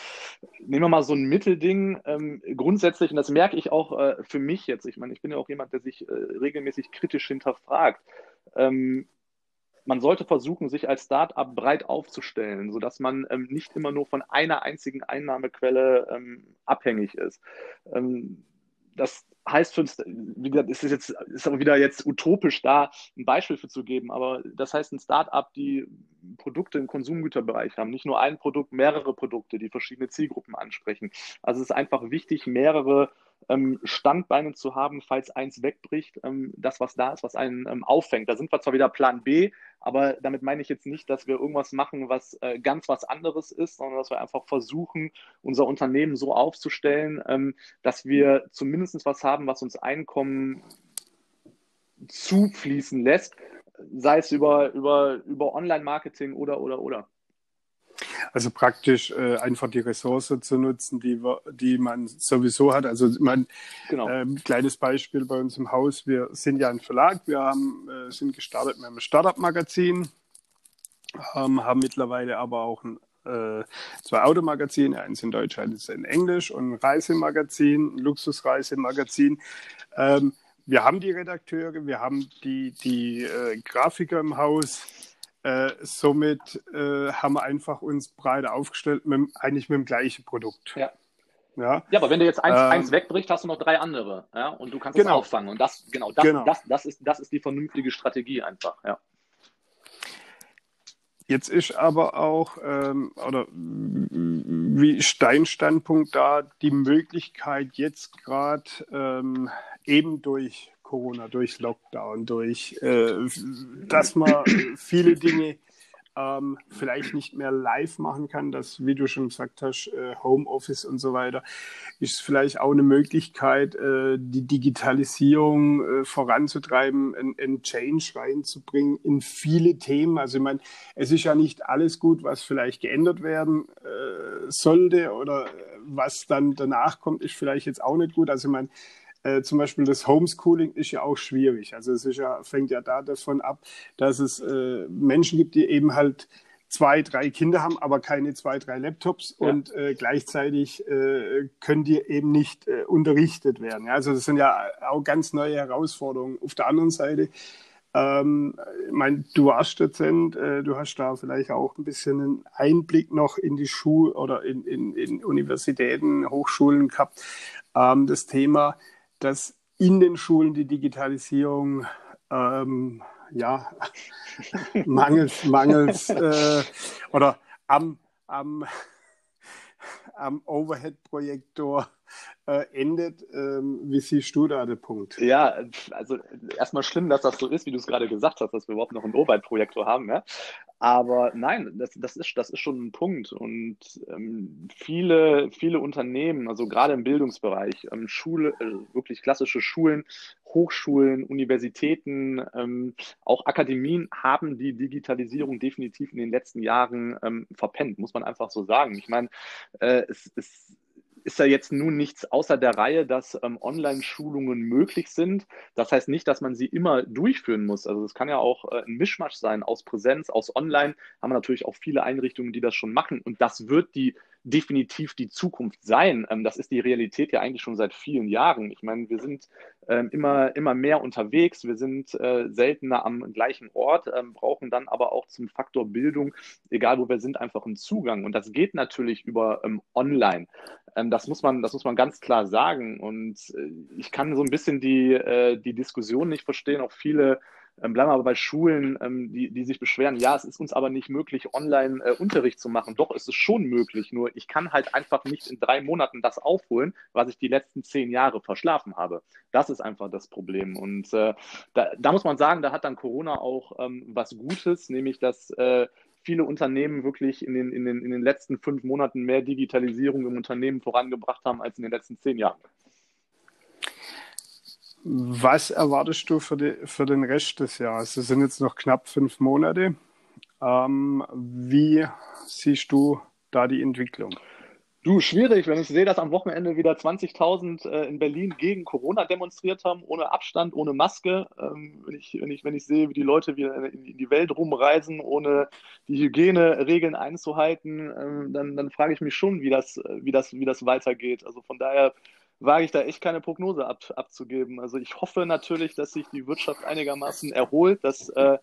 nehmen wir mal so ein Mittelding. Ähm, grundsätzlich, und das merke ich auch äh, für mich jetzt, ich meine, ich bin ja auch jemand, der sich äh, regelmäßig kritisch hinterfragt. Ähm, man sollte versuchen, sich als Start-up breit aufzustellen, sodass man ähm, nicht immer nur von einer einzigen Einnahmequelle ähm, abhängig ist. Ähm, das heißt für wie gesagt, ist es jetzt, ist aber wieder jetzt utopisch da, ein Beispiel für zu geben, aber das heißt ein Start-up, die Produkte im Konsumgüterbereich haben, nicht nur ein Produkt, mehrere Produkte, die verschiedene Zielgruppen ansprechen. Also es ist einfach wichtig, mehrere ähm, Standbeine zu haben, falls eins wegbricht, ähm, das, was da ist, was einen ähm, auffängt. Da sind wir zwar wieder Plan B, aber damit meine ich jetzt nicht, dass wir irgendwas machen, was äh, ganz was anderes ist, sondern dass wir einfach versuchen, unser Unternehmen so aufzustellen, ähm, dass wir zumindest was haben, was uns Einkommen zufließen lässt, sei es über, über, über Online-Marketing oder, oder, oder. Also praktisch äh, einfach die Ressource zu nutzen, die, die man sowieso hat. Also mein genau. ähm, kleines Beispiel bei uns im Haus. Wir sind ja ein Verlag. Wir haben, äh, sind gestartet mit einem Startup-Magazin, ähm, haben mittlerweile aber auch ein äh, zwei Automagazine, eins in Deutsch, eins in Englisch und ein Reisemagazin, ein Luxusreisemagazin. Ähm, wir haben die Redakteure, wir haben die, die äh, Grafiker im Haus. Äh, somit äh, haben wir einfach uns breiter aufgestellt, mit, eigentlich mit dem gleichen Produkt. Ja. Ja. ja, aber wenn du jetzt eins, ähm, eins wegbricht, hast du noch drei andere. Ja? Und du kannst genau. es auffangen. Und das, genau, das, genau. Das, das, ist, das ist die vernünftige Strategie einfach. Ja. Jetzt ist aber auch, ähm, oder wie ist dein Standpunkt da, die Möglichkeit jetzt gerade ähm, eben durch Corona, durch Lockdown, durch, äh, dass man viele Dinge ähm, vielleicht nicht mehr live machen kann, dass, wie du schon gesagt hast, äh, Homeoffice und so weiter, ist vielleicht auch eine Möglichkeit, äh, die Digitalisierung äh, voranzutreiben, ein Change reinzubringen in viele Themen. Also ich meine, es ist ja nicht alles gut, was vielleicht geändert werden äh, sollte oder was dann danach kommt, ist vielleicht jetzt auch nicht gut. Also ich meine, äh, zum Beispiel das Homeschooling ist ja auch schwierig. Also es ja, fängt ja da davon ab, dass es äh, Menschen gibt, die eben halt zwei, drei Kinder haben, aber keine zwei, drei Laptops ja. und äh, gleichzeitig äh, können die eben nicht äh, unterrichtet werden. Ja, also das sind ja auch ganz neue Herausforderungen. Auf der anderen Seite, ähm, ich mein, du warst Dozent, äh, du hast da vielleicht auch ein bisschen einen Einblick noch in die Schule oder in, in, in Universitäten, Hochschulen gehabt. Ähm, das Thema dass in den Schulen die Digitalisierung ähm, ja, mangels, mangels äh, oder am, am, am Overhead-Projektor äh, endet. Ähm, wie siehst du da den Punkt? Ja, also erstmal schlimm, dass das so ist, wie du es gerade gesagt hast, dass wir überhaupt noch einen Overhead-Projektor haben. Ja? Aber nein, das, das, ist, das ist schon ein Punkt. Und ähm, viele, viele Unternehmen, also gerade im Bildungsbereich, ähm, Schule, äh, wirklich klassische Schulen, Hochschulen, Universitäten, ähm, auch Akademien haben die Digitalisierung definitiv in den letzten Jahren ähm, verpennt, muss man einfach so sagen. Ich meine, äh, es, es ist ja jetzt nun nichts außer der Reihe, dass ähm, Online-Schulungen möglich sind. Das heißt nicht, dass man sie immer durchführen muss. Also es kann ja auch äh, ein Mischmasch sein aus Präsenz, aus Online. Haben wir natürlich auch viele Einrichtungen, die das schon machen. Und das wird die definitiv die Zukunft sein. Ähm, das ist die Realität ja eigentlich schon seit vielen Jahren. Ich meine, wir sind ähm, immer, immer mehr unterwegs, wir sind äh, seltener am gleichen Ort, ähm, brauchen dann aber auch zum Faktor Bildung, egal wo wir sind, einfach einen Zugang. Und das geht natürlich über Online. das, muss man, das muss man ganz klar sagen. Und äh, ich kann so ein bisschen die, äh, die Diskussion nicht verstehen. Auch viele ähm, bleiben wir aber bei Schulen, ähm, die, die sich beschweren, ja, es ist uns aber nicht möglich, online äh, Unterricht zu machen. Doch, es ist schon möglich, nur ich kann halt einfach nicht in drei Monaten das aufholen, was ich die letzten zehn Jahre verschlafen habe. Das ist einfach das Problem. Und äh, da, da, muss man sagen, da hat dann Corona auch ähm, was Gutes, nämlich dass äh, viele Unternehmen wirklich in den, in, den, in den letzten fünf Monaten mehr Digitalisierung im Unternehmen vorangebracht haben als in den letzten zehn Jahren. Was erwartest du für, die, für den Rest des Jahres? Es sind jetzt noch knapp fünf Monate. Ähm, wie siehst du da die Entwicklung? Du, schwierig, wenn ich sehe, dass am Wochenende wieder 20.000 äh, in Berlin gegen Corona demonstriert haben, ohne Abstand, ohne Maske. Ähm, wenn, ich, wenn, ich, wenn ich sehe, wie die Leute wieder in, in die Welt rumreisen, ohne die Hygieneregeln einzuhalten, ähm, dann, dann frage ich mich schon, wie das, wie, das, wie das weitergeht. Also von daher wage ich da echt keine Prognose ab, abzugeben. Also ich hoffe natürlich, dass sich die Wirtschaft einigermaßen erholt, dass äh,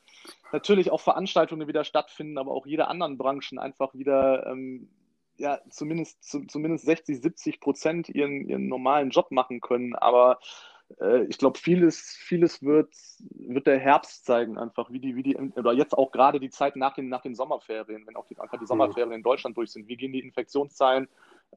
natürlich auch Veranstaltungen wieder stattfinden, aber auch jede anderen Branchen einfach wieder ähm, ja zumindest zu, zumindest 60, 70 Prozent ihren, ihren normalen Job machen können. Aber äh, ich glaube, vieles, vieles wird, wird der Herbst zeigen, einfach wie die, wie die, oder jetzt auch gerade die Zeit nach den, nach den Sommerferien, wenn auch die, einfach die mhm. Sommerferien in Deutschland durch sind. Wie gehen die Infektionszahlen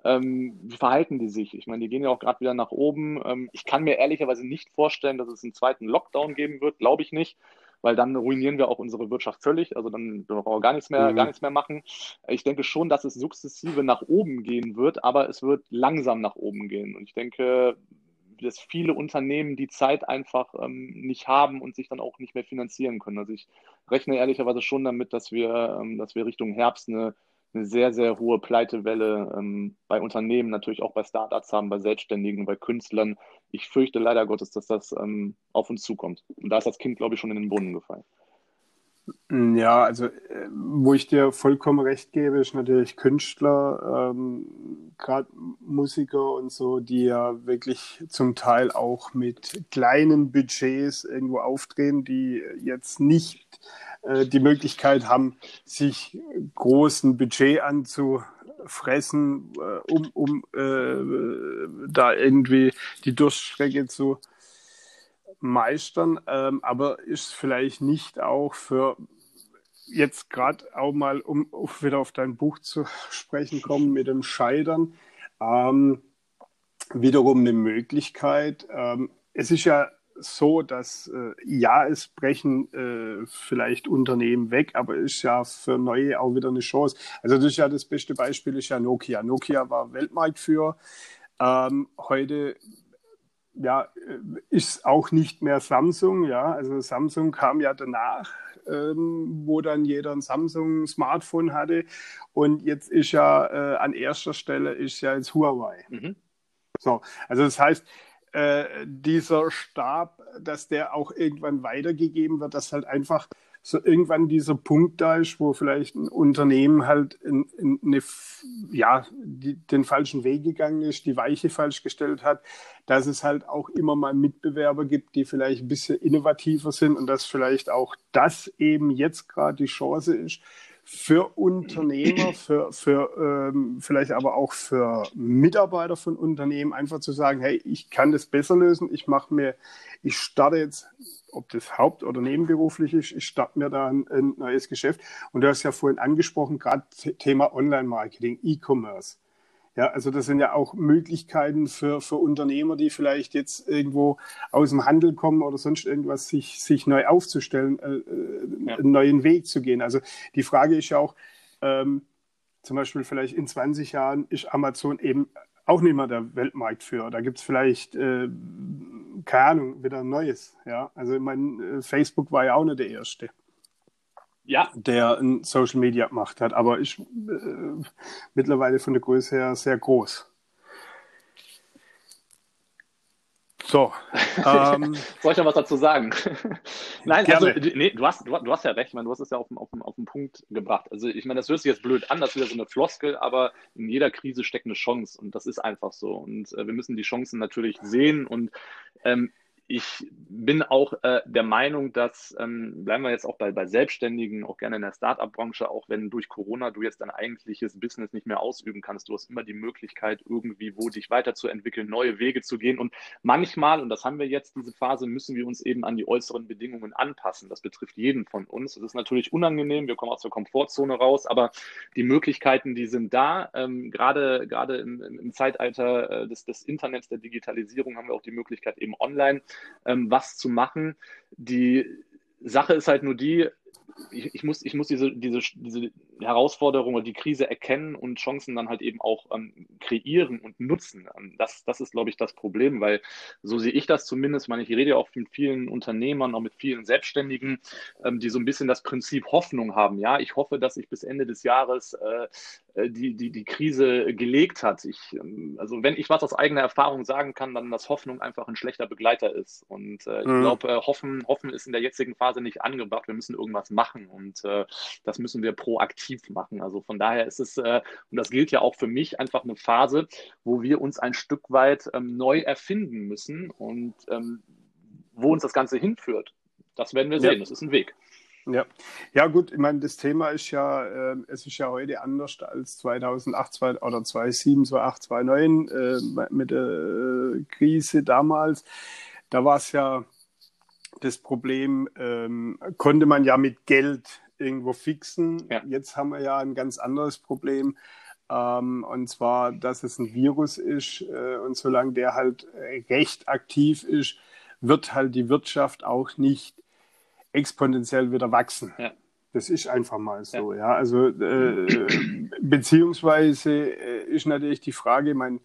ähm, wie verhalten die sich? Ich meine, die gehen ja auch gerade wieder nach oben. Ähm, ich kann mir ehrlicherweise nicht vorstellen, dass es einen zweiten Lockdown geben wird, glaube ich nicht, weil dann ruinieren wir auch unsere Wirtschaft völlig. Also dann brauchen wir gar nichts mehr, mhm. gar nichts mehr machen. Ich denke schon, dass es sukzessive nach oben gehen wird, aber es wird langsam nach oben gehen. Und ich denke, dass viele Unternehmen die Zeit einfach ähm, nicht haben und sich dann auch nicht mehr finanzieren können. Also ich rechne ehrlicherweise schon damit, dass wir, ähm, dass wir Richtung Herbst eine eine sehr, sehr hohe Pleitewelle ähm, bei Unternehmen, natürlich auch bei Startups haben, bei Selbstständigen, bei Künstlern. Ich fürchte leider Gottes, dass das ähm, auf uns zukommt. Und da ist das Kind, glaube ich, schon in den Brunnen gefallen. Ja, also äh, wo ich dir vollkommen recht gebe, ist natürlich Künstler, ähm, gerade Musiker und so, die ja wirklich zum Teil auch mit kleinen Budgets irgendwo aufdrehen, die jetzt nicht äh, die Möglichkeit haben, sich großen Budget anzufressen, äh, um, um äh, da irgendwie die Durststrecke zu meistern, ähm, aber ist vielleicht nicht auch für jetzt gerade auch mal, um wieder auf dein Buch zu sprechen kommen mit dem Scheitern, ähm, wiederum eine Möglichkeit. Ähm, es ist ja so, dass äh, ja, es brechen äh, vielleicht Unternehmen weg, aber ist ja für neue auch wieder eine Chance. Also das ist ja das beste Beispiel ist ja Nokia. Nokia war Weltmarktführer. Ähm, heute ja, ist auch nicht mehr Samsung, ja. Also Samsung kam ja danach, ähm, wo dann jeder ein Samsung-Smartphone hatte. Und jetzt ist ja äh, an erster Stelle ist ja jetzt Huawei. Mhm. So, also das heißt, äh, dieser Stab, dass der auch irgendwann weitergegeben wird, dass halt einfach so irgendwann dieser Punkt da ist, wo vielleicht ein Unternehmen halt in, in eine, ja, die, den falschen Weg gegangen ist, die Weiche falsch gestellt hat, dass es halt auch immer mal Mitbewerber gibt, die vielleicht ein bisschen innovativer sind und dass vielleicht auch das eben jetzt gerade die Chance ist, für Unternehmer, für, für ähm, vielleicht aber auch für Mitarbeiter von Unternehmen, einfach zu sagen, hey, ich kann das besser lösen, ich mache mir, ich starte jetzt, ob das haupt- oder nebenberuflich ist, ich starte mir da ein, ein neues Geschäft. Und du hast ja vorhin angesprochen, gerade Thema Online-Marketing, E-Commerce. Ja, also das sind ja auch Möglichkeiten für, für Unternehmer, die vielleicht jetzt irgendwo aus dem Handel kommen oder sonst irgendwas, sich, sich neu aufzustellen, äh, äh, ja. einen neuen Weg zu gehen. Also die Frage ist ja auch, ähm, zum Beispiel vielleicht in 20 Jahren ist Amazon eben auch nicht mehr der Weltmarktführer. Da gibt es vielleicht, äh, keine Ahnung, wieder ein Neues. Ja? Also ich meine, äh, Facebook war ja auch nicht der Erste ja. der ein Social Media gemacht hat, aber ist äh, mittlerweile von der Größe her sehr groß. So. Ähm, Soll ich noch was dazu sagen? Nein, Gerne. also nee, du, hast, du, du, hast ja recht, ich meine, du hast es ja auf, auf, auf den Punkt gebracht. Also ich meine, das hört sich jetzt blöd an, das ist wieder so eine Floskel, aber in jeder Krise steckt eine Chance und das ist einfach so. Und äh, wir müssen die Chancen natürlich sehen und ähm, ich bin auch äh, der Meinung, dass, ähm, bleiben wir jetzt auch bei, bei Selbstständigen, auch gerne in der Startup-Branche, auch wenn durch Corona du jetzt dein eigentliches Business nicht mehr ausüben kannst, du hast immer die Möglichkeit, irgendwie wo dich weiterzuentwickeln, neue Wege zu gehen. Und manchmal, und das haben wir jetzt, diese Phase, müssen wir uns eben an die äußeren Bedingungen anpassen. Das betrifft jeden von uns. Es ist natürlich unangenehm, wir kommen aus der Komfortzone raus, aber die Möglichkeiten, die sind da. Ähm, gerade, gerade im, im Zeitalter äh, des, des Internets, der Digitalisierung haben wir auch die Möglichkeit, eben online ähm, was zu machen. Die Sache ist halt nur die, ich, ich, muss, ich muss diese, diese, diese Herausforderung oder die Krise erkennen und Chancen dann halt eben auch ähm, kreieren und nutzen. Ähm, das, das ist, glaube ich, das Problem, weil so sehe ich das zumindest. Ich, meine, ich rede ja auch mit vielen Unternehmern, auch mit vielen Selbstständigen, ähm, die so ein bisschen das Prinzip Hoffnung haben. Ja, ich hoffe, dass ich bis Ende des Jahres äh, die, die, die Krise gelegt hat. Ich, ähm, also wenn ich was aus eigener Erfahrung sagen kann, dann, dass Hoffnung einfach ein schlechter Begleiter ist. Und äh, ich mhm. glaube, äh, Hoffen, Hoffen ist in der jetzigen Phase nicht angebracht. Wir müssen irgendwas machen und äh, das müssen wir proaktiv machen. Also von daher ist es, äh, und das gilt ja auch für mich, einfach eine Phase, wo wir uns ein Stück weit ähm, neu erfinden müssen und ähm, wo uns das Ganze hinführt. Das werden wir sehen. Ja. Das ist ein Weg. Ja, ja gut, ich meine, das Thema ist ja, äh, es ist ja heute anders als 2008 zwei, oder 2007, 2008, 2009 äh, mit der äh, Krise damals. Da war es ja das Problem, ähm, konnte man ja mit Geld irgendwo fixen. Ja. Jetzt haben wir ja ein ganz anderes Problem. Ähm, und zwar, dass es ein Virus ist äh, und solange der halt recht aktiv ist, wird halt die Wirtschaft auch nicht exponentiell wieder wachsen. Ja. Das ist einfach mal so, ja. ja. Also äh, beziehungsweise äh, ist natürlich die Frage, mein,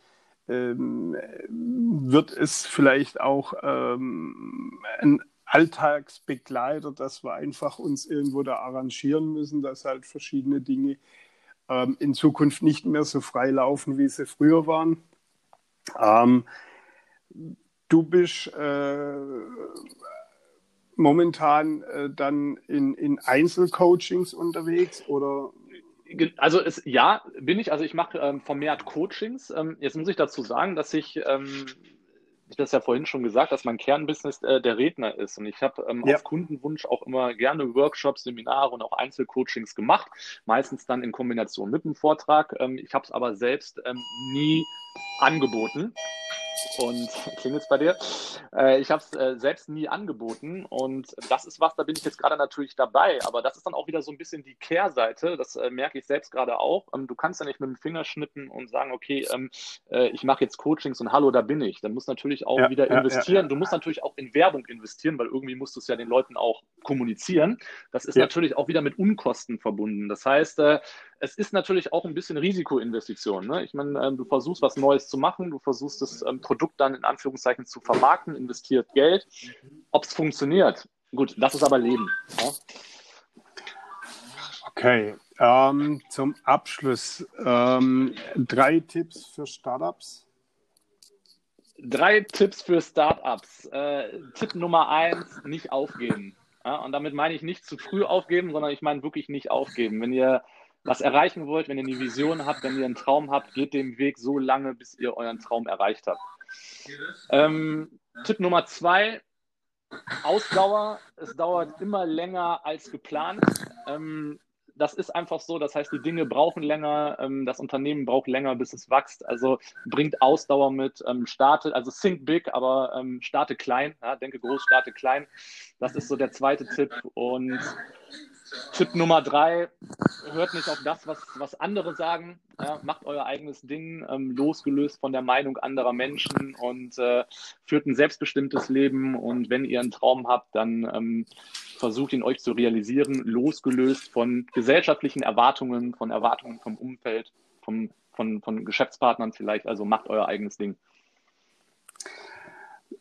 ähm, wird es vielleicht auch ähm, ein Alltagsbegleiter, dass wir einfach uns irgendwo da arrangieren müssen, dass halt verschiedene Dinge ähm, in Zukunft nicht mehr so frei laufen, wie sie früher waren. Ähm, du bist äh, momentan äh, dann in, in Einzelcoachings unterwegs oder? Also es, ja, bin ich. Also ich mache ähm, vermehrt Coachings. Ähm, jetzt muss ich dazu sagen, dass ich, ähm, ich das ja vorhin schon gesagt, dass mein Kernbusiness äh, der Redner ist. Und ich habe ähm, ja. auf Kundenwunsch auch immer gerne Workshops, Seminare und auch Einzelcoachings gemacht. Meistens dann in Kombination mit dem Vortrag. Ähm, ich habe es aber selbst ähm, nie angeboten und klingelt bei dir. Äh, ich habe es äh, selbst nie angeboten und das ist was, da bin ich jetzt gerade natürlich dabei, aber das ist dann auch wieder so ein bisschen die Kehrseite, das äh, merke ich selbst gerade auch. Ähm, du kannst ja nicht mit dem Finger schnippen und sagen, okay, ähm, äh, ich mache jetzt Coachings und hallo, da bin ich. Dann musst du natürlich auch ja, wieder investieren. Ja, ja, du musst natürlich auch in Werbung investieren, weil irgendwie musst du es ja den Leuten auch kommunizieren. Das ist natürlich auch wieder mit Unkosten verbunden. Das heißt, äh, es ist natürlich auch ein bisschen Risikoinvestition. Ne? Ich meine, ähm, du versuchst was Neues zu machen, du versuchst das ähm, Produkt dann in Anführungszeichen zu vermarkten, investiert Geld. Ob es funktioniert, gut, das ist aber Leben. Ja? Okay, ähm, zum Abschluss ähm, drei Tipps für Startups. Drei Tipps für Startups. Äh, Tipp Nummer eins: nicht aufgeben. Ja, und damit meine ich nicht zu früh aufgeben, sondern ich meine wirklich nicht aufgeben. Wenn ihr was erreichen wollt, wenn ihr eine Vision habt, wenn ihr einen Traum habt, geht den Weg so lange, bis ihr euren Traum erreicht habt. Ähm, Tipp Nummer zwei, Ausdauer. Es dauert immer länger als geplant. Ähm, das ist einfach so. Das heißt, die Dinge brauchen länger, ähm, das Unternehmen braucht länger, bis es wächst. Also bringt Ausdauer mit, ähm, starte, also think big, aber ähm, starte klein. Ja, denke groß, starte klein. Das ist so der zweite Tipp. Und Tipp Nummer drei, hört nicht auf das, was, was andere sagen. Ja, macht euer eigenes Ding, ähm, losgelöst von der Meinung anderer Menschen und äh, führt ein selbstbestimmtes Leben. Und wenn ihr einen Traum habt, dann ähm, versucht ihn euch zu realisieren, losgelöst von gesellschaftlichen Erwartungen, von Erwartungen vom Umfeld, vom, von, von Geschäftspartnern vielleicht. Also macht euer eigenes Ding.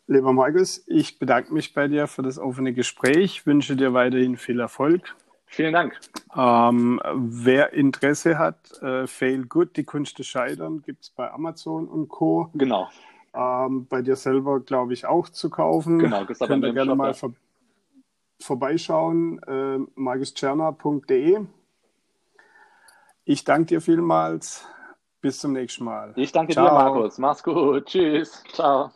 Lieber Markus, ich bedanke mich bei dir für das offene Gespräch, wünsche dir weiterhin viel Erfolg Vielen Dank. Ähm, wer Interesse hat, äh, Fail Good, die Kunst des Scheitern, gibt es bei Amazon und Co. Genau. Ähm, bei dir selber, glaube ich, auch zu kaufen. Genau, das Könnt ihr gerne Shop, mal vor vorbeischauen, äh, margusscherner.de. Ich danke dir vielmals. Bis zum nächsten Mal. Ich danke Ciao. dir, Markus. Mach's gut. Tschüss. Ciao.